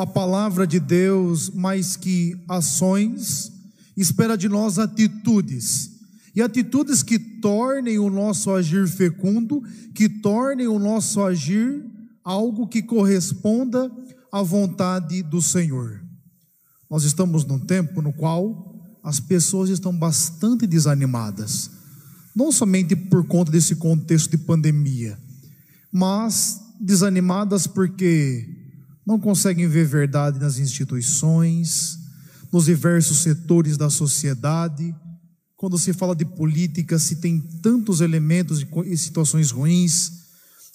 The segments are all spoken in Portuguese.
a palavra de Deus, mais que ações, espera de nós atitudes. E atitudes que tornem o nosso agir fecundo, que tornem o nosso agir algo que corresponda à vontade do Senhor. Nós estamos num tempo no qual as pessoas estão bastante desanimadas, não somente por conta desse contexto de pandemia, mas desanimadas porque não conseguem ver verdade nas instituições, nos diversos setores da sociedade. Quando se fala de política, se tem tantos elementos e situações ruins.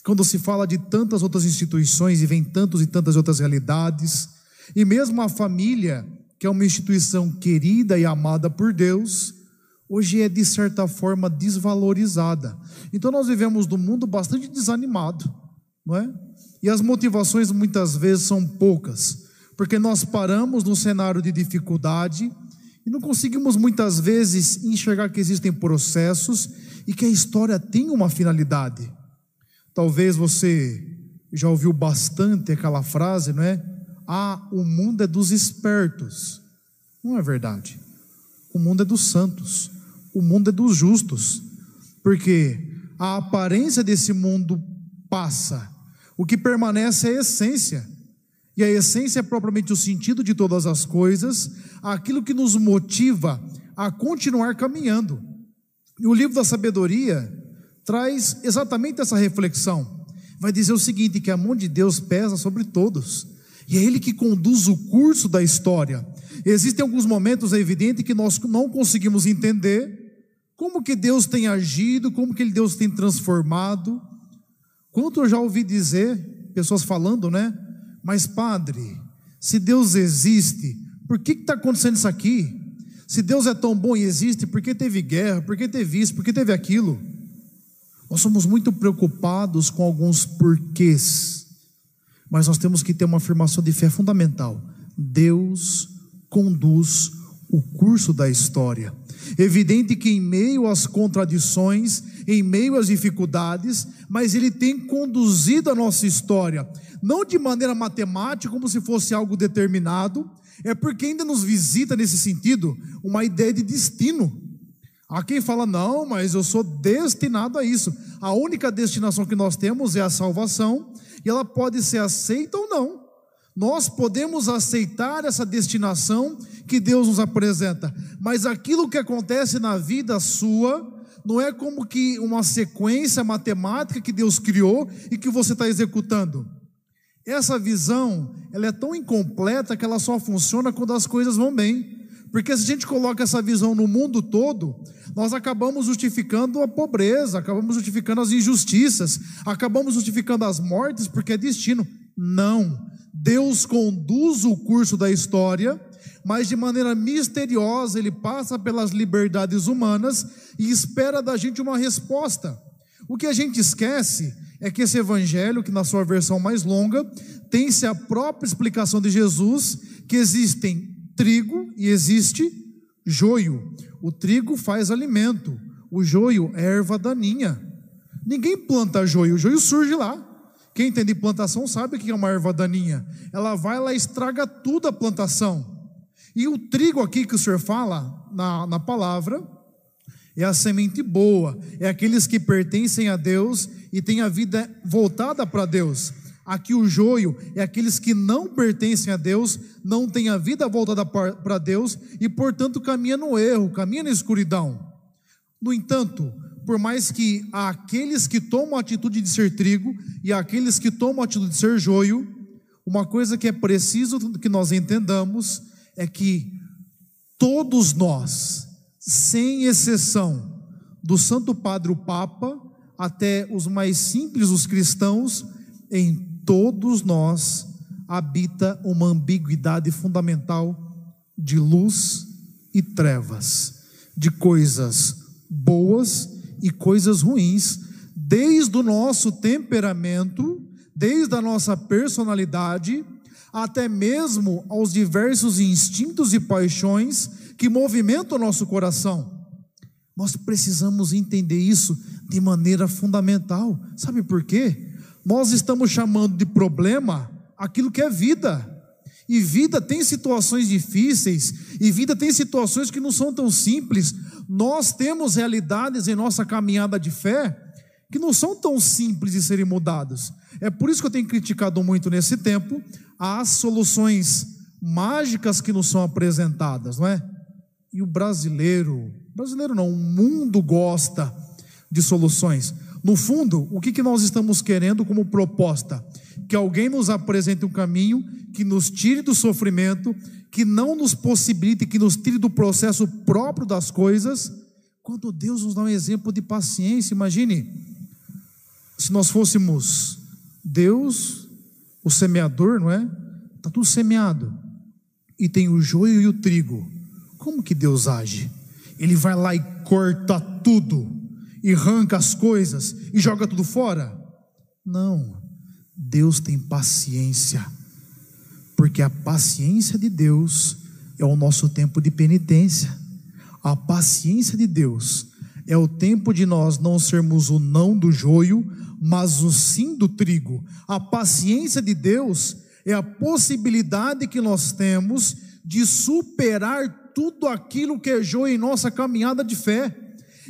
Quando se fala de tantas outras instituições e vem tantos e tantas outras realidades. E mesmo a família, que é uma instituição querida e amada por Deus, hoje é de certa forma desvalorizada. Então nós vivemos num mundo bastante desanimado, não é? E as motivações muitas vezes são poucas, porque nós paramos num cenário de dificuldade e não conseguimos muitas vezes enxergar que existem processos e que a história tem uma finalidade. Talvez você já ouviu bastante aquela frase, não é? Ah, o mundo é dos espertos. Não é verdade. O mundo é dos santos. O mundo é dos justos. Porque a aparência desse mundo passa, o que permanece é a essência. E a essência é propriamente o sentido de todas as coisas, aquilo que nos motiva a continuar caminhando. E o livro da sabedoria traz exatamente essa reflexão. Vai dizer o seguinte: que a mão de Deus pesa sobre todos, e é Ele que conduz o curso da história. Existem alguns momentos, é evidente, que nós não conseguimos entender como que Deus tem agido, como que Deus tem transformado, Quanto eu já ouvi dizer, pessoas falando, né? Mas, padre, se Deus existe, por que está acontecendo isso aqui? Se Deus é tão bom e existe, por que teve guerra? Por que teve isso? Por que teve aquilo? Nós somos muito preocupados com alguns porquês, mas nós temos que ter uma afirmação de fé fundamental: Deus conduz o curso da história. Evidente que em meio às contradições, em meio às dificuldades, mas Ele tem conduzido a nossa história, não de maneira matemática, como se fosse algo determinado, é porque ainda nos visita nesse sentido uma ideia de destino. Há quem fala, não, mas eu sou destinado a isso. A única destinação que nós temos é a salvação, e ela pode ser aceita ou não. Nós podemos aceitar essa destinação que Deus nos apresenta, mas aquilo que acontece na vida sua não é como que uma sequência matemática que Deus criou e que você está executando. Essa visão, ela é tão incompleta que ela só funciona quando as coisas vão bem. Porque se a gente coloca essa visão no mundo todo, nós acabamos justificando a pobreza, acabamos justificando as injustiças, acabamos justificando as mortes porque é destino. Não. Deus conduz o curso da história, mas de maneira misteriosa ele passa pelas liberdades humanas e espera da gente uma resposta. O que a gente esquece é que esse evangelho, que na sua versão mais longa, tem-se a própria explicação de Jesus, que existem trigo e existe joio. O trigo faz alimento, o joio é erva daninha. Ninguém planta joio, o joio surge lá. Quem entende plantação sabe o que é uma erva daninha. Ela vai, ela estraga tudo a plantação. E o trigo aqui que o senhor fala na, na palavra é a semente boa, é aqueles que pertencem a Deus e têm a vida voltada para Deus. Aqui o joio é aqueles que não pertencem a Deus, não têm a vida voltada para Deus e, portanto, caminha no erro, caminha na escuridão. No entanto, por mais que aqueles que tomam a atitude de ser trigo e aqueles que tomam a atitude de ser joio, uma coisa que é preciso que nós entendamos é que todos nós, sem exceção, do Santo Padre o Papa até os mais simples, os cristãos, em todos nós habita uma ambiguidade fundamental de luz e trevas, de coisas boas e coisas ruins, desde o nosso temperamento, desde a nossa personalidade, até mesmo aos diversos instintos e paixões que movimentam o nosso coração. Nós precisamos entender isso de maneira fundamental. Sabe por quê? Nós estamos chamando de problema aquilo que é vida. E vida tem situações difíceis, e vida tem situações que não são tão simples. Nós temos realidades em nossa caminhada de fé que não são tão simples de serem mudadas. É por isso que eu tenho criticado muito nesse tempo as soluções mágicas que nos são apresentadas, não é? E o brasileiro, brasileiro não, o mundo gosta de soluções. No fundo, o que, que nós estamos querendo como proposta? Que alguém nos apresente um caminho que nos tire do sofrimento, que não nos possibilite, que nos tire do processo próprio das coisas, quando Deus nos dá um exemplo de paciência. Imagine, se nós fôssemos Deus, o semeador, não é? Está tudo semeado, e tem o joio e o trigo. Como que Deus age? Ele vai lá e corta tudo, e arranca as coisas, e joga tudo fora? Não, Deus tem paciência porque a paciência de Deus é o nosso tempo de penitência. A paciência de Deus é o tempo de nós não sermos o não do joio, mas o sim do trigo. A paciência de Deus é a possibilidade que nós temos de superar tudo aquilo que joio em nossa caminhada de fé.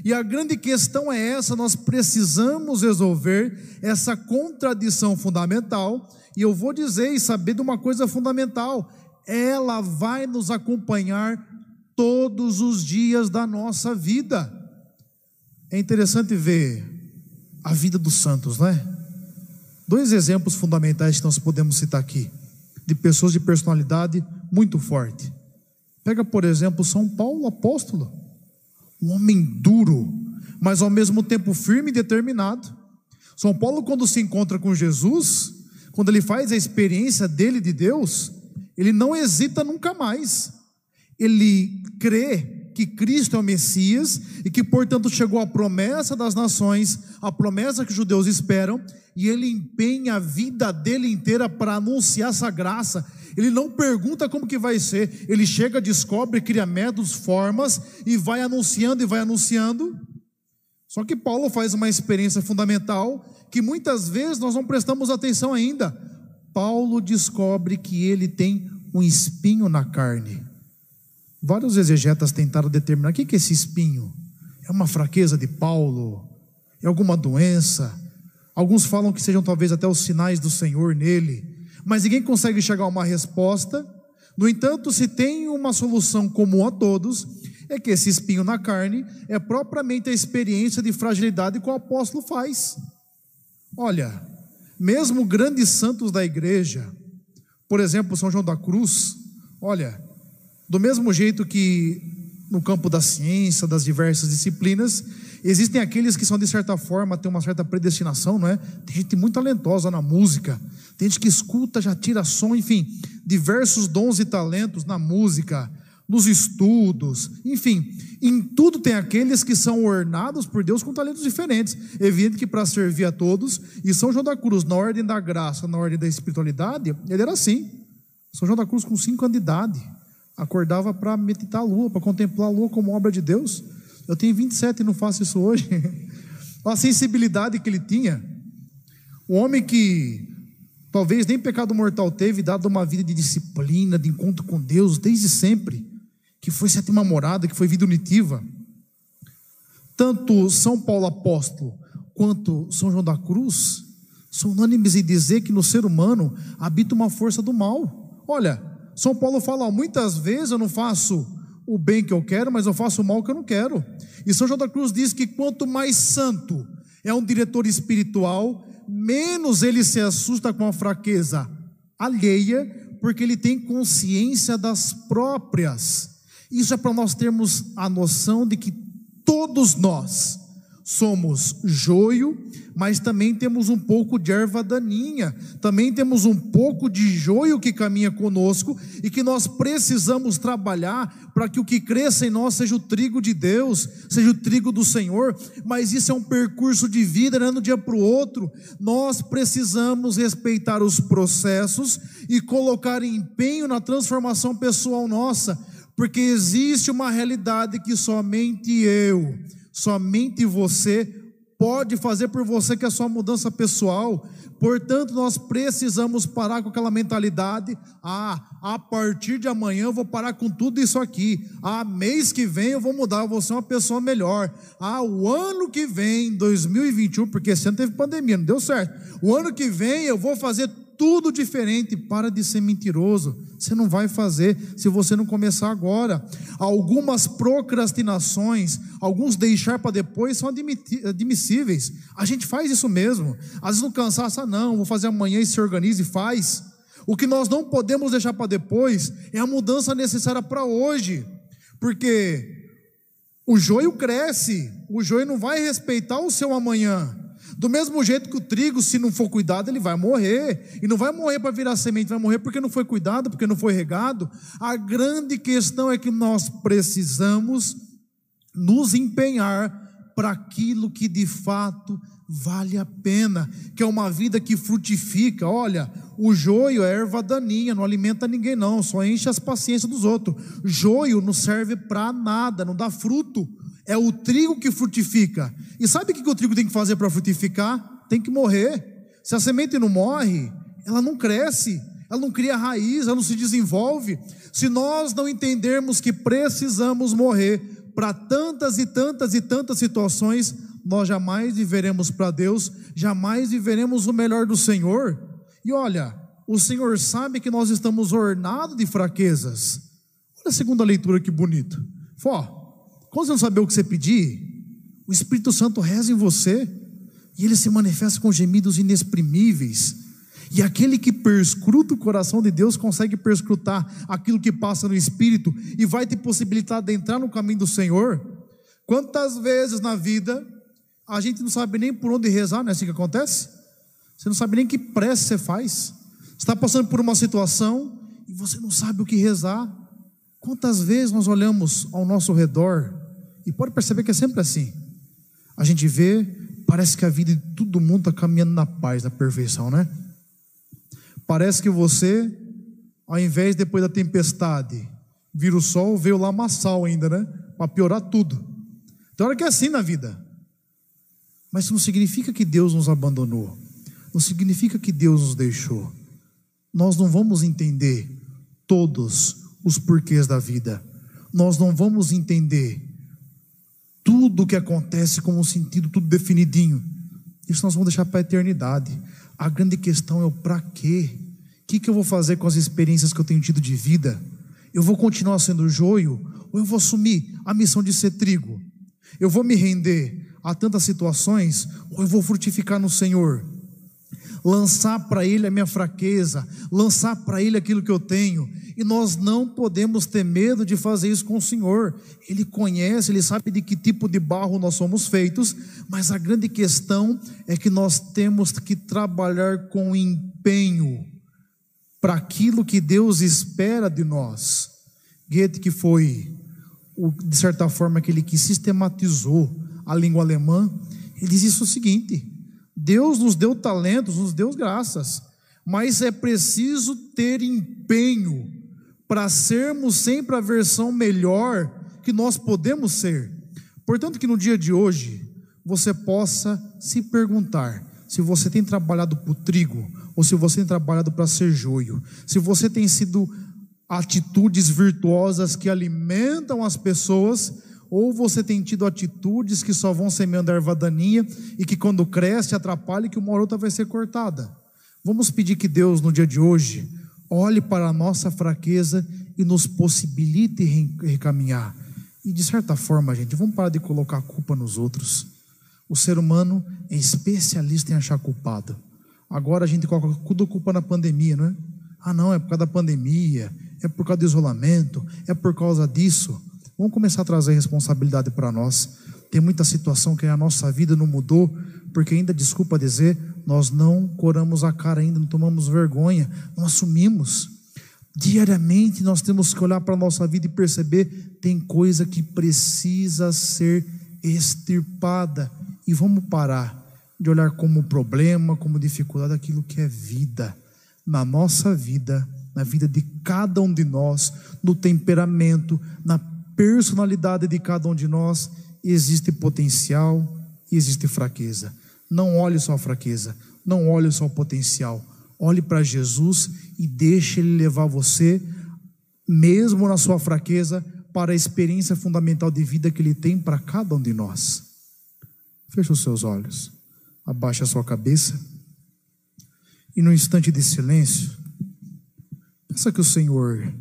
E a grande questão é essa: nós precisamos resolver essa contradição fundamental e eu vou dizer e saber de uma coisa fundamental: ela vai nos acompanhar todos os dias da nossa vida. É interessante ver a vida dos santos, não é? Dois exemplos fundamentais que nós podemos citar aqui, de pessoas de personalidade muito forte. Pega, por exemplo, São Paulo, apóstolo, um homem duro, mas ao mesmo tempo firme e determinado. São Paulo, quando se encontra com Jesus, quando ele faz a experiência dele de Deus, ele não hesita nunca mais. Ele crê que Cristo é o Messias e que, portanto, chegou a promessa das nações, a promessa que os judeus esperam, e ele empenha a vida dele inteira para anunciar essa graça. Ele não pergunta como que vai ser, ele chega, descobre, cria métodos, formas e vai anunciando e vai anunciando. Só que Paulo faz uma experiência fundamental que muitas vezes nós não prestamos atenção ainda. Paulo descobre que ele tem um espinho na carne. Vários exegetas tentaram determinar o que é esse espinho. É uma fraqueza de Paulo? É alguma doença? Alguns falam que sejam talvez até os sinais do Senhor nele, mas ninguém consegue chegar a uma resposta. No entanto, se tem uma solução comum a todos, é que esse espinho na carne é propriamente a experiência de fragilidade que o apóstolo faz. Olha, mesmo grandes santos da igreja, por exemplo, São João da Cruz, olha, do mesmo jeito que no campo da ciência, das diversas disciplinas, existem aqueles que são de certa forma, têm uma certa predestinação, não é? Tem gente muito talentosa na música, tem gente que escuta, já tira som, enfim, diversos dons e talentos na música, nos estudos, enfim, em tudo tem aqueles que são ornados por Deus com talentos diferentes. Evidente que para servir a todos, e São João da Cruz, na ordem da graça, na ordem da espiritualidade, ele era assim. São João da Cruz, com cinco anos de idade, acordava para meditar a lua, para contemplar a lua como obra de Deus. Eu tenho 27 e não faço isso hoje. a sensibilidade que ele tinha. O homem que talvez nem pecado mortal teve, dado uma vida de disciplina, de encontro com Deus desde sempre que foi sétima morada, que foi vida unitiva. Tanto São Paulo apóstolo quanto São João da Cruz são unânimes em dizer que no ser humano habita uma força do mal. Olha, São Paulo fala: muitas vezes eu não faço o bem que eu quero, mas eu faço o mal que eu não quero. E São João da Cruz diz que quanto mais santo é um diretor espiritual, menos ele se assusta com a fraqueza alheia, porque ele tem consciência das próprias. Isso é para nós termos a noção de que todos nós somos joio, mas também temos um pouco de erva daninha, também temos um pouco de joio que caminha conosco e que nós precisamos trabalhar para que o que cresça em nós seja o trigo de Deus, seja o trigo do Senhor, mas isso é um percurso de vida, não é um dia para o outro. Nós precisamos respeitar os processos e colocar empenho na transformação pessoal nossa porque existe uma realidade que somente eu, somente você pode fazer por você que é sua mudança pessoal. Portanto, nós precisamos parar com aquela mentalidade: ah, a partir de amanhã eu vou parar com tudo isso aqui. Ah, mês que vem eu vou mudar, eu vou ser uma pessoa melhor. Ah, o ano que vem, 2021, porque esse ano teve pandemia, não deu certo. O ano que vem eu vou fazer tudo diferente. Para de ser mentiroso. Você não vai fazer se você não começar agora. Algumas procrastinações, alguns deixar para depois são admissíveis. A gente faz isso mesmo. Às vezes no cansaço, ah, não, vou fazer amanhã e se organiza e faz. O que nós não podemos deixar para depois é a mudança necessária para hoje. Porque o joio cresce, o joio não vai respeitar o seu amanhã. Do mesmo jeito que o trigo, se não for cuidado, ele vai morrer. E não vai morrer para virar semente, vai morrer porque não foi cuidado, porque não foi regado. A grande questão é que nós precisamos nos empenhar para aquilo que de fato vale a pena, que é uma vida que frutifica. Olha, o joio é erva daninha, não alimenta ninguém, não, só enche as paciências dos outros. Joio não serve para nada, não dá fruto. É o trigo que frutifica. E sabe o que o trigo tem que fazer para frutificar? Tem que morrer. Se a semente não morre, ela não cresce, ela não cria raiz, ela não se desenvolve. Se nós não entendermos que precisamos morrer para tantas e tantas e tantas situações, nós jamais viveremos para Deus, jamais viveremos o melhor do Senhor. E olha, o Senhor sabe que nós estamos ornados de fraquezas. Olha a segunda leitura que bonito. Fó, quando você não saber o que você pedir, o Espírito Santo reza em você e ele se manifesta com gemidos inexprimíveis. E aquele que perscruta o coração de Deus consegue perscrutar aquilo que passa no Espírito e vai te possibilitar de entrar no caminho do Senhor. Quantas vezes na vida a gente não sabe nem por onde rezar, não é assim que acontece? Você não sabe nem que prece você faz. Você está passando por uma situação e você não sabe o que rezar. Quantas vezes nós olhamos ao nosso redor e pode perceber que é sempre assim. A gente vê, parece que a vida de todo mundo está caminhando na paz, na perfeição, né? Parece que você, ao invés depois da tempestade, vir o sol, veio lá lamaçal ainda, né? Para piorar tudo. Tem hora que é assim na vida. Mas isso não significa que Deus nos abandonou. Não significa que Deus nos deixou. Nós não vamos entender todos os porquês da vida. Nós não vamos entender tudo que acontece com um sentido tudo definidinho. Isso nós vamos deixar para a eternidade. A grande questão é o para quê? O que, que eu vou fazer com as experiências que eu tenho tido de vida? Eu vou continuar sendo joio ou eu vou assumir a missão de ser trigo? Eu vou me render a tantas situações ou eu vou frutificar no Senhor? Lançar para Ele a minha fraqueza, lançar para Ele aquilo que eu tenho. E nós não podemos ter medo de fazer isso com o Senhor. Ele conhece, Ele sabe de que tipo de barro nós somos feitos, mas a grande questão é que nós temos que trabalhar com empenho para aquilo que Deus espera de nós. Goethe, que foi, de certa forma, aquele que sistematizou a língua alemã, ele diz isso o seguinte: Deus nos deu talentos, nos deu graças, mas é preciso ter empenho para sermos sempre a versão melhor que nós podemos ser. Portanto, que no dia de hoje você possa se perguntar se você tem trabalhado para o trigo ou se você tem trabalhado para ser joio, se você tem sido atitudes virtuosas que alimentam as pessoas ou você tem tido atitudes que só vão semeando erva daninha e que quando cresce atrapalha que uma outra vai ser cortada. Vamos pedir que Deus no dia de hoje olhe para a nossa fraqueza e nos possibilite recaminhar. E de certa forma, gente, vamos parar de colocar a culpa nos outros. O ser humano é especialista em achar culpado. Agora a gente coloca tudo culpa na pandemia, não é? Ah, não, é por causa da pandemia, é por causa do isolamento, é por causa disso. Vamos começar a trazer responsabilidade para nós. Tem muita situação que a nossa vida não mudou, porque ainda, desculpa dizer, nós não coramos a cara ainda, não tomamos vergonha, não assumimos. Diariamente nós temos que olhar para a nossa vida e perceber tem coisa que precisa ser extirpada. E vamos parar de olhar como problema, como dificuldade, aquilo que é vida. Na nossa vida, na vida de cada um de nós, no temperamento, na personalidade de cada um de nós existe potencial e existe fraqueza. Não olhe só a fraqueza, não olhe só o potencial. Olhe para Jesus e deixe Ele levar você, mesmo na sua fraqueza, para a experiência fundamental de vida que Ele tem para cada um de nós. Feche os seus olhos, abaixe a sua cabeça e, no instante de silêncio, peça que o Senhor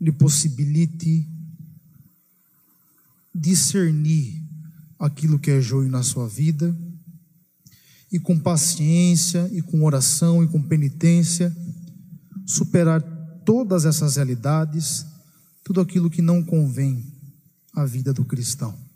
lhe possibilite discernir aquilo que é joio na sua vida e com paciência e com oração e com penitência superar todas essas realidades, tudo aquilo que não convém à vida do cristão.